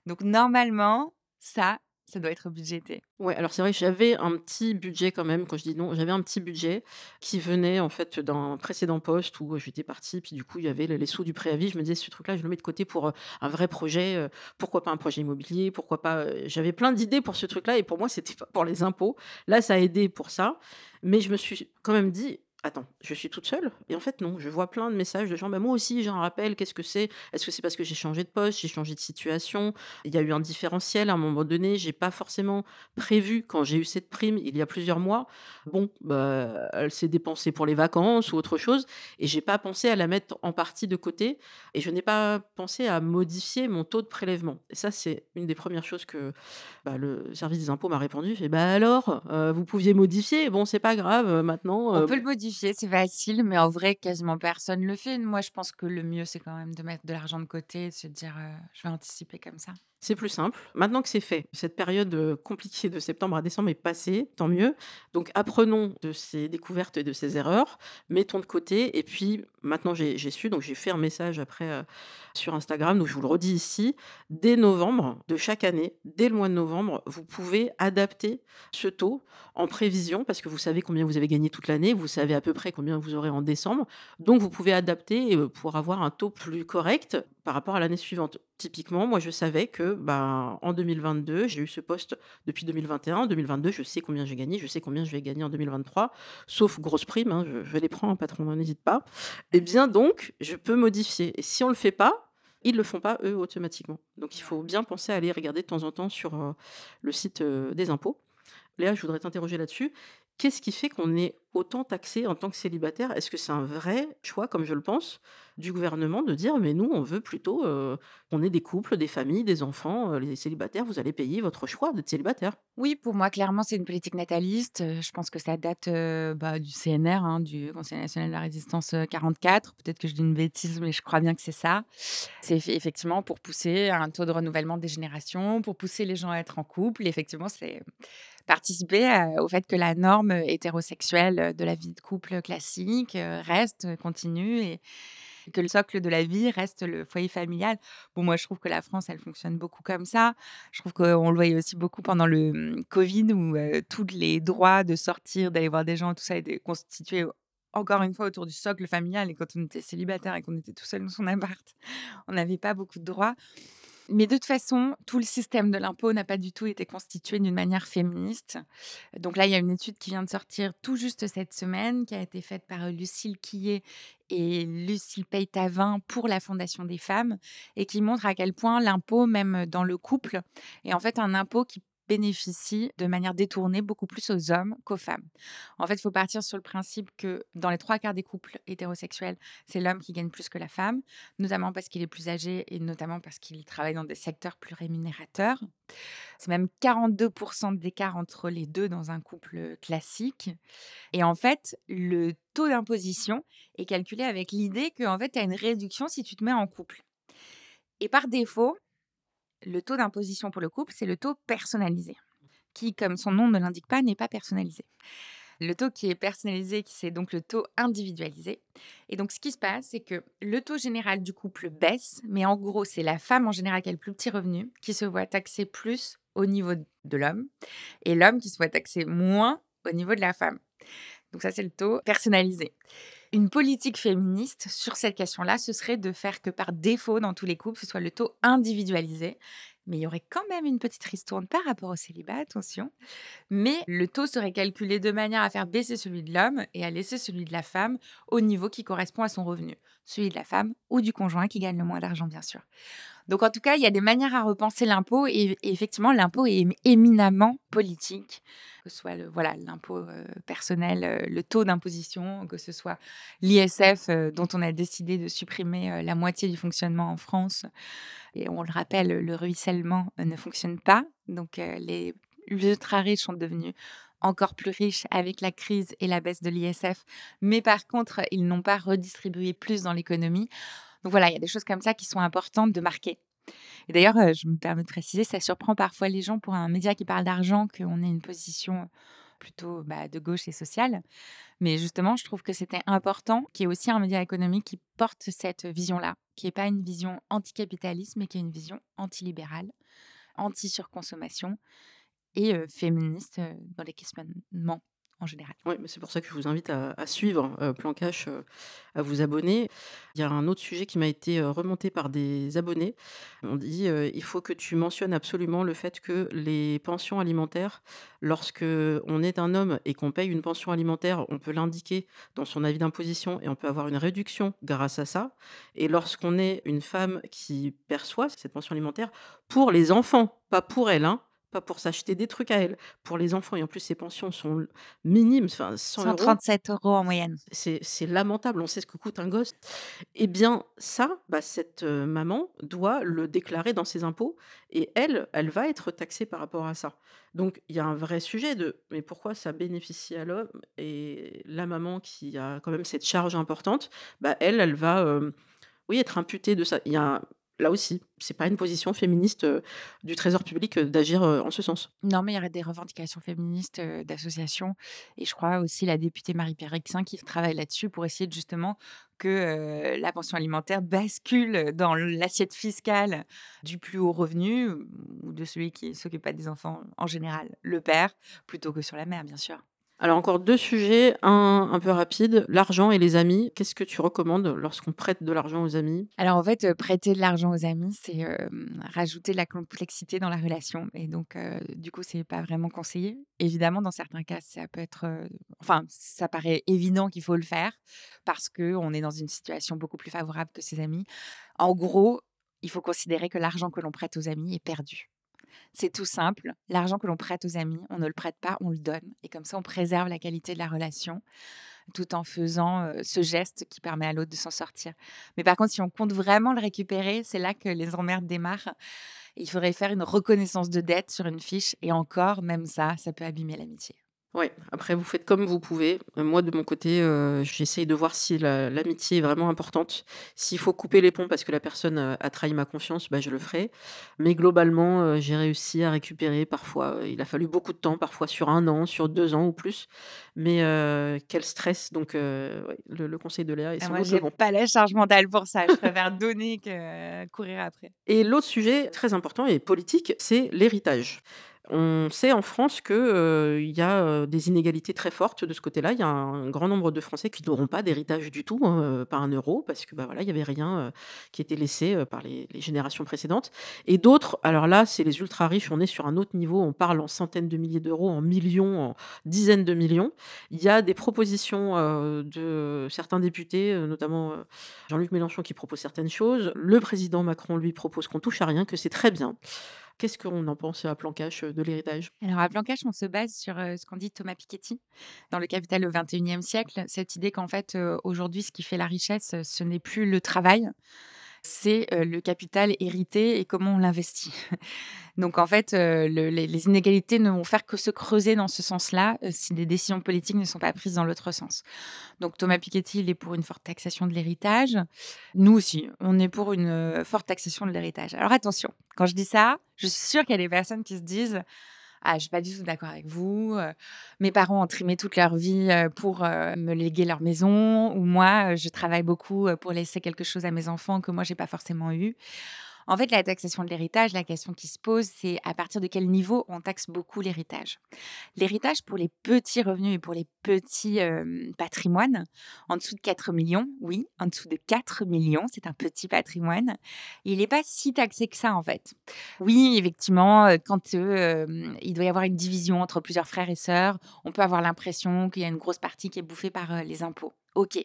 Donc normalement, ça, Ça doit être budgété. Ouais, alors c'est vrai j'avais un petit budget quand même, quand je dis non, j'avais un petit budget qui venait en fait d'un précédent poste où j'étais partie, puis du coup il y avait les sous du préavis. Je me disais: «Ce truc-là, je le mets de côté pour, heu, un vrai projet, heu, pourquoi pas un projet immobilier? Pourquoi pas?» heu, j'avais plein d'idées pour ce truc-là et pour moi, c'était pas pour les impôts. Là, ça a aidé pour ça, mais je me suis quand même dit: Attends, je suis toute seule? Et en fait, non, je vois plein de messages de gens: «Bah, moi aussi j'ai un rappel, qu'est-ce que c'est? Est-ce que c'est parce que j'ai changé de poste, j'ai changé de situation? Il y a eu un différentiel à un moment donné, j'ai pas forcément prévu quand j'ai eu cette prime il y a plusieurs mois. Bon, bah, elle s'est dépensée pour les vacances ou autre chose et j'ai pas pensé à la mettre en partie de côté et je n'ai pas pensé à modifier mon taux de prélèvement». Et ça, c'est une des premières choses que, bah, le service des impôts m'a répondu, fait: «Bah, alors, heu, vous pouviez modifier? Bon, c'est pas grave, heu, maintenant, On heu» peut le modifier, c'est facile, mais en vrai, quasiment personne le fait. Moi, je pense que le mieux, c'est quand même de mettre de l'argent de côté et de se dire, heu: «Je vais anticiper comme ça». C'est plus simple. Maintenant que c'est fait, cette période, heu, compliquée de septembre à décembre est passée, tant mieux. Donc apprenons de ces découvertes et de ces erreurs, mettons de côté et puis maintenant j'ai su, donc j'ai fait un message après, heu, sur Instagram, donc je vous le redis ici. Dès novembre de chaque année, dès le mois de novembre, vous pouvez adapter ce taux en prévision parce que vous savez combien vous avez gagné toute l'année, vous savez à peu près combien vous aurez en décembre. Donc vous pouvez adapter, heu, pour avoir un taux plus correct par rapport à l'année suivante. Typiquement, moi je savais que, ben, en 2022, j'ai eu ce poste depuis 2021. En 2022, je sais combien j'ai gagné, je sais combien je vais gagner en 2023, sauf grosses primes, hein, je les prends, hein, patron, hein, n'hésite pas. Et bien donc, je peux modifier et si on le fait pas, ils le font pas eux automatiquement. Donc il faut bien penser à aller regarder de temps en temps sur, heu, le site, heu, des impôts. Léa, je voudrais t'interroger là-dessus. Qu'est-ce qui fait qu'on est autant taxé en tant que célibataire? Est-ce que c'est un vrai choix, comme je le pense, du gouvernement de dire: «Mais nous, on veut plutôt, heu, qu'on ait des couples, des familles, des enfants, heu, les célibataires, vous allez payer votre choix d'être célibataire»? Oui, pour moi, clairement, c'est une politique nataliste. Heu, je pense que ça date, heu, bah, du CNR, hein, du Conseil national de la résistance, heu, 44. Peut-être que je dis une bêtise, mais je crois bien que c'est ça. C'est effe effectivement pour pousser un taux de renouvellement des générations, pour pousser les gens à être en couple. Et effectivement, c'est participer, heu, au fait que la norme, hétérosexuelle, de la vie de couple classique, reste, continue et que le socle de la vie reste le foyer familial. Bon, moi, je trouve que la France, elle fonctionne beaucoup comme ça. Je trouve qu'on le voyait aussi beaucoup pendant le, mmh, covid où, tous les droits de sortir, d'aller voir des gens, tout ça étaient constitués, encore une fois, autour du socle familial et quand on était célibataire et qu'on était tout seul dans son appart, on n'avait pas beaucoup de droits. Mais de toute façon, tout le système de l'impôt n'a pas du tout été constitué d'une manière féministe. Donc là, il y a une étude qui vient de sortir tout juste cette semaine, qui a été faite par, heu, Lucile Quillet et Lucile Peytavin pour la Fondation des femmes et qui montre à quel point l'impôt, même dans le couple, est en fait un impôt qui bénéficie de manière détournée beaucoup plus aux hommes qu'aux femmes. En fait, il faut partir sur le principe que dans les 3 quarts des couples hétérosexuels, c'est l'homme qui gagne plus que la femme, notamment parce qu'il est plus âgé et notamment parce qu'il travaille dans des secteurs plus rémunérateurs. C'est même 42 d'écart entre les 2 dans un couple, classique. Et en fait, le taux d'imposition est calculé avec l'idée qu'en fait, tu as une réduction si tu te mets en couple. Et par défaut, le taux d'imposition pour le couple, c'est le taux personnalisé, qui, comme son nom ne l'indique pas, n'est pas personnalisé. Le taux qui est personnalisé, c'est donc le taux individualisé. Et donc, ce qui se passe, c'est que le taux général du couple baisse, mais en gros, c'est la femme en général qui a le plus petit revenu qui se voit taxer plus au niveau de l'homme et l'homme qui se voit taxer moins au niveau de la femme. Donc ça, c'est le taux personnalisé. Une politique féministe sur cette question-là, ce serait de faire que par défaut, dans tous les couples, ce soit le taux individualisé. Mais il y aurait quand même une petite ristourne par rapport au célibat, attention. Mais le taux serait calculé de manière à faire baisser celui de l'homme et à laisser celui de la femme au niveau qui correspond à son revenu. Celui de la femme ou du conjoint qui gagne le moins d'argent, bien sûr. Donc en tout cas, il y a des manières à repenser l'impôt et, effectivement, l'impôt est éminemment politique, que ce soit le, voilà, l'impôt euh, personnel, euh, le taux d'imposition, que ce soit l'ISF euh, dont on a décidé de supprimer la moitié du fonctionnement en France. Et on le rappelle, le ruissellement euh, ne fonctionne pas. Donc euh, les ultra riches sont devenus encore plus riches avec la crise et la baisse de l'ISF. Mais par contre, ils n'ont pas redistribué plus dans l'économie. Donc voilà, il y a des choses comme ça qui sont importantes de marquer. Et d'ailleurs, euh, je me permets de préciser, ça surprend parfois les gens pour un média qui parle d'argent qu'on ait une position plutôt bah, de gauche et sociale. Mais justement, je trouve que c'était important qu'il y ait aussi un média économique qui porte cette vision-là, qui n'est pas une vision anticapitaliste, mais qui est une vision antilibérale, anti-surconsommation et féministe dans les questionnements général. Oui, mais c'est pour ça que je vous invite à, suivre Plan Cash, à vous abonner. Il y a un autre sujet qui m'a été remonté par des abonnés. On dit il faut que tu mentionnes absolument le fait que les pensions alimentaires, lorsque on est un homme et qu'on paye une pension alimentaire, on peut l'indiquer dans son avis d'imposition et on peut avoir une réduction grâce à ça. Et lorsqu'on est une femme qui perçoit cette pension alimentaire pour les enfants, pas pour elle, hein, pas pour s'acheter des trucs à elle, pour les enfants. Et en plus, ses pensions sont minimes, enfin 100 euros. 137 euros en moyenne. C'est lamentable, on sait ce que coûte un gosse. Eh bien, ça, bah, cette maman doit le déclarer dans ses impôts et elle, elle va être taxée par rapport à ça. Donc, il y a un vrai sujet de mais pourquoi ça bénéficie à l'homme et la maman qui a quand même cette charge importante, bah, elle, elle va oui, être imputée de ça. Il y a là aussi, c'est pas une position féministe du Trésor public d'agir en ce sens. Non, mais il y aurait des revendications féministes d'associations. Et je crois aussi la députée Marie-Pierre qui travaille là-dessus pour essayer justement que la pension alimentaire bascule dans l'assiette fiscale du plus haut revenu ou de celui qui s'occupe pas des enfants en général, le père, plutôt que sur la mère, bien sûr. Alors encore deux sujets, un un peu rapide, l'argent et les amis. Qu'est-ce que tu recommandes lorsqu'on prête de l'argent aux amis? Alors en fait, euh, prêter de l'argent aux amis, c'est, rajouter de la complexité dans la relation et donc du coup, c'est pas vraiment conseillé. Évidemment, dans certains cas, ça peut être, enfin, ça paraît évident qu'il faut le faire parce qu'on est dans une situation beaucoup plus favorable que ses amis. En gros, il faut considérer que l'argent que l'on prête aux amis est perdu. C'est tout simple. L'argent que l'on prête aux amis, on ne le prête pas, on le donne. Et comme ça, on préserve la qualité de la relation tout en faisant ce geste qui permet à l'autre de s'en sortir. Mais par contre, si on compte vraiment le récupérer, c'est là que les emmerdes démarrent. Il faudrait faire une reconnaissance de dette sur une fiche. Et encore, même ça, ça peut abîmer l'amitié. Ouais, après vous faites comme vous pouvez. Euh, moi de mon côté, euh, j'essaye de voir si l'amitié est vraiment importante. S'il faut couper les ponts parce que la personne, euh, a trahi ma confiance, bah, je le ferai. Mais globalement, j'ai réussi à récupérer parfois, il a fallu beaucoup de temps, parfois sur un an, sur deux ans ou plus. Mais, quel stress donc, le conseil de Léa est ah moi j'ai pas la charge mentale pour ça, je préfère donner que courir après. Et l'autre sujet très important et politique, c'est l'héritage. On sait en France qu'il y a des inégalités très fortes de ce côté-là. Il y a un grand nombre de Français qui n'auront pas d'héritage du tout, hein, pas un euro, parce que bah, voilà, il n'y avait rien qui était laissé par les, générations précédentes. Et d'autres, alors là, c'est les ultra riches, on est sur un autre niveau, on parle en centaines de milliers d'euros, en millions, en dizaines de millions. Il y a des propositions de certains députés, notamment Jean-Luc Mélenchon qui propose certaines choses. Le président Macron, lui, propose qu'on touche à rien, que c'est très bien. Qu'est-ce qu'on en pense à plan cash de l'héritage? Alors à plan cash, on se base sur ce qu'en dit Thomas Piketty dans Le Capital au XXIe siècle, cette idée qu'en fait aujourd'hui ce qui fait la richesse, ce n'est plus le travail, c'est le capital hérité et comment on l'investit. Donc en fait, les, inégalités ne vont faire que se creuser dans ce sens-là si des décisions politiques ne sont pas prises dans l'autre sens. Donc Thomas Piketty, il est pour une forte taxation de l'héritage. Nous aussi, on est pour une forte taxation de l'héritage. Alors attention, quand je dis ça, je suis sûre qu'il y a des personnes qui se disent ah, je suis pas du tout d'accord avec vous. mes parents ont trimé toute leur vie pour me léguer leur maison, ou moi, je travaille beaucoup pour laisser quelque chose à mes enfants que moi, j'ai pas forcément eu. En fait, la taxation de l'héritage, la question qui se pose, c'est à partir de quel niveau on taxe beaucoup l'héritage. L'héritage pour les petits revenus et pour les petits patrimoines, en dessous de 4 millions, oui, en dessous de 4 millions, c'est un petit patrimoine, il n'est pas si taxé que ça en fait. Oui, effectivement, quand il doit y avoir une division entre plusieurs frères et sœurs, on peut avoir l'impression qu'il y a une grosse partie qui est bouffée par les impôts. OK.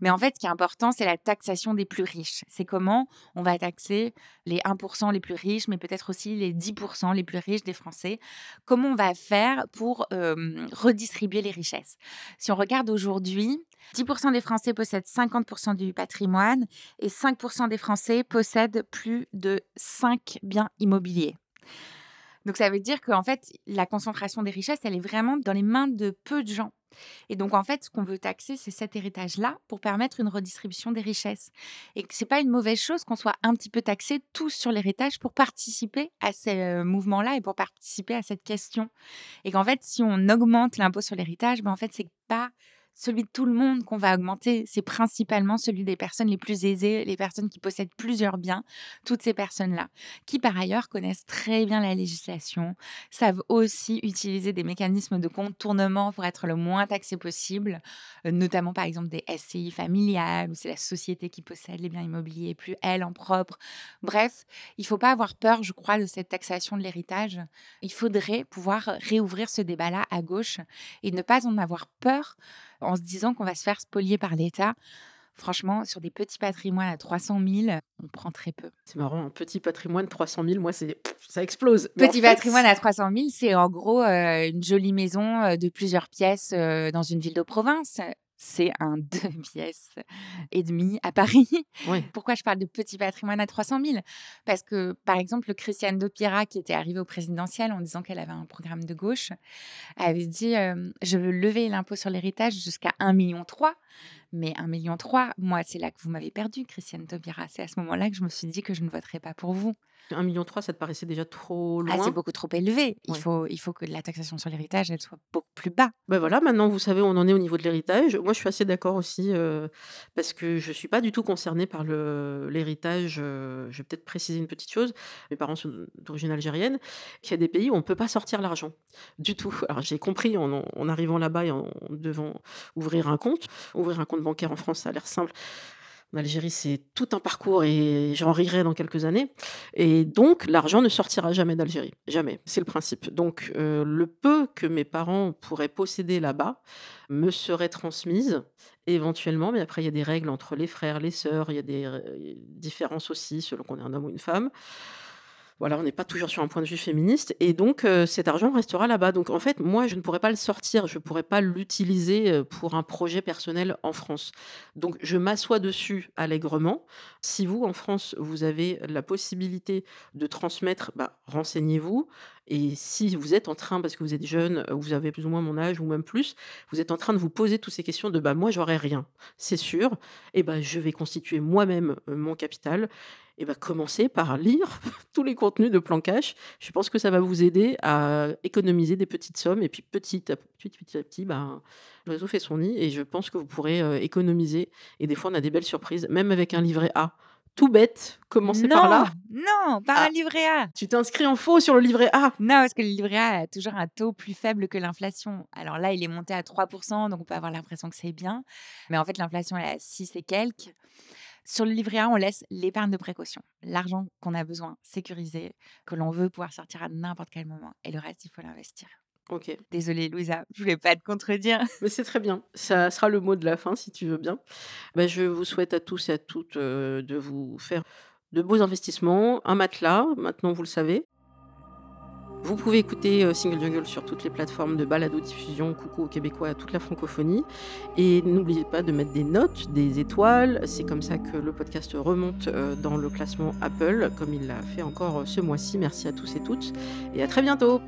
Mais en fait, ce qui est important, c'est la taxation des plus riches. C'est comment on va taxer les 1% les plus riches, mais peut-être aussi les 10% les plus riches des Français. Comment on va faire pour redistribuer les richesses? Si on regarde aujourd'hui, 10% des Français possèdent 50% du patrimoine et 5% des Français possèdent plus de 5 biens immobiliers. Donc ça veut dire qu'en fait, la concentration des richesses, elle est vraiment dans les mains de peu de gens. Et donc, en fait, ce qu'on veut taxer, c'est cet héritage-là pour permettre une redistribution des richesses. Et que ce n'est pas une mauvaise chose qu'on soit un petit peu taxé tous sur l'héritage pour participer à ces euh, mouvements-là et pour participer à cette question. Et qu'en fait, si on augmente l'impôt sur l'héritage, ben, en fait, c'est pas celui de tout le monde qu'on va augmenter. C'est principalement celui des personnes les plus aisées, les personnes qui possèdent plusieurs biens, toutes ces personnes-là, qui par ailleurs connaissent très bien la législation, savent aussi utiliser des mécanismes de contournement pour être le moins taxé possible, euh, notamment par exemple des SCI familiales, où c'est la société qui possède les biens immobiliers, plus elle en propre. Bref, il ne faut pas avoir peur, je crois, de cette taxation de l'héritage. Il faudrait pouvoir réouvrir ce débat-là à gauche et ne pas en avoir peur en se disant qu'on va se faire spolier par l'État. Franchement, sur des petits patrimoines à 300 000, on prend très peu. C'est marrant, un petit patrimoine 300 000, moi, c'est ça explose. petit patrimoine à 300 000, c'est en gros euh, une jolie maison euh, de plusieurs pièces euh, dans une ville de province c'est un deux pièces et demi à Paris. Pourquoi je parle de petit patrimoine à 300 000 Parce que, par exemple, le Christiane Dopira, qui était arrivé au présidentiel en disant qu'elle avait un programme de gauche, avait dit Je veux lever l'impôt sur l'héritage jusqu'à 1,3 million. Mais 1,3 million, moi, c'est là que vous m'avez perdu, Christiane Taubira. C'est à ce moment-là que je me suis dit que je ne voterais pas pour vous. 1,3 million, ça te paraissait déjà trop Ah, loin c'est beaucoup trop élevé. Il, faut, il faut que la taxation sur l'héritage, elle soit beaucoup plus bas. Ben voilà, maintenant vous savez on en est au niveau de l'héritage. Moi, je suis assez d'accord aussi euh, parce que je suis pas du tout concernée par le l'héritage. euh, je vais peut-être préciser une petite chose. Mes parents sont d'origine algérienne. Qu'il y a des pays où on peut pas sortir l'argent du tout. Alors j'ai compris en, en- en arrivant là-bas et en devant ouvrir un compte. Ouvrir un compte bancaire en France, ça a l'air simple. En Algérie, c'est tout un parcours et j'en rirai dans quelques années. Et donc, l'argent ne sortira jamais d'Algérie. Jamais. C'est le principe. Donc, euh, le peu que mes parents pourraient posséder là-bas me serait transmise éventuellement. Mais après, il y a des règles entre les frères, les sœurs. Il y a des euh, différences aussi selon qu'on est un homme ou une femme. Voilà, on n'est pas toujours sur un point de vue féministe. Et donc, euh, cet argent restera là-bas. Donc, en fait, moi, je ne pourrais pas le sortir. Je ne pourrais pas l'utiliser euh, pour un projet personnel en France. Donc, je m'assois dessus allègrement. Si vous, en France, vous avez la possibilité de transmettre, bah, renseignez-vous. Et si vous êtes en train, parce que vous êtes jeune, euh, vous avez plus ou moins mon âge ou même plus, vous êtes en train de vous poser toutes ces questions de bah moi j'aurai rien, c'est sûr, et bah je vais constituer moi-même mon capital. Et bah commencez par lire tous les contenus de Plan Cash. Je pense que ça va vous aider à économiser des petites sommes et puis petit à petit, petit à petit, bah, le réseau fait son nid et je pense que vous pourrez euh, économiser. Et des fois on a des belles surprises, même avec un livret A. Tout bête, commencez non, par là. non, Ah. un livret A. Tu t'inscris en faux sur le livret A. Non, parce que le livret A a toujours un taux plus faible que l'inflation. Alors là, il est monté à 3%, donc on peut avoir l'impression que c'est bien. Mais en fait, l'inflation, est à 6 et quelques. Sur le livret A, on laisse l'épargne de précaution, l'argent qu'on a besoin, sécurisé, que l'on veut pouvoir sortir à n'importe quel moment. Et le reste, il faut l'investir. Ok. Désolée, Louisa, je voulais pas te contredire. Mais c'est très bien. Ça sera le mot de la fin, si tu veux bien. Bah, je vous souhaite à tous et à toutes euh, de vous faire de beaux investissements, un matelas, maintenant vous le savez. Vous pouvez écouter euh, Single Jungle sur toutes les plateformes de balado-diffusion, coucou aux Québécois, à toute la francophonie. Et n'oubliez pas de mettre des notes, des étoiles. C'est comme ça que le podcast remonte euh, dans le classement Apple, comme il l'a fait encore euh, ce mois-ci. Merci à tous et toutes. Et à très bientôt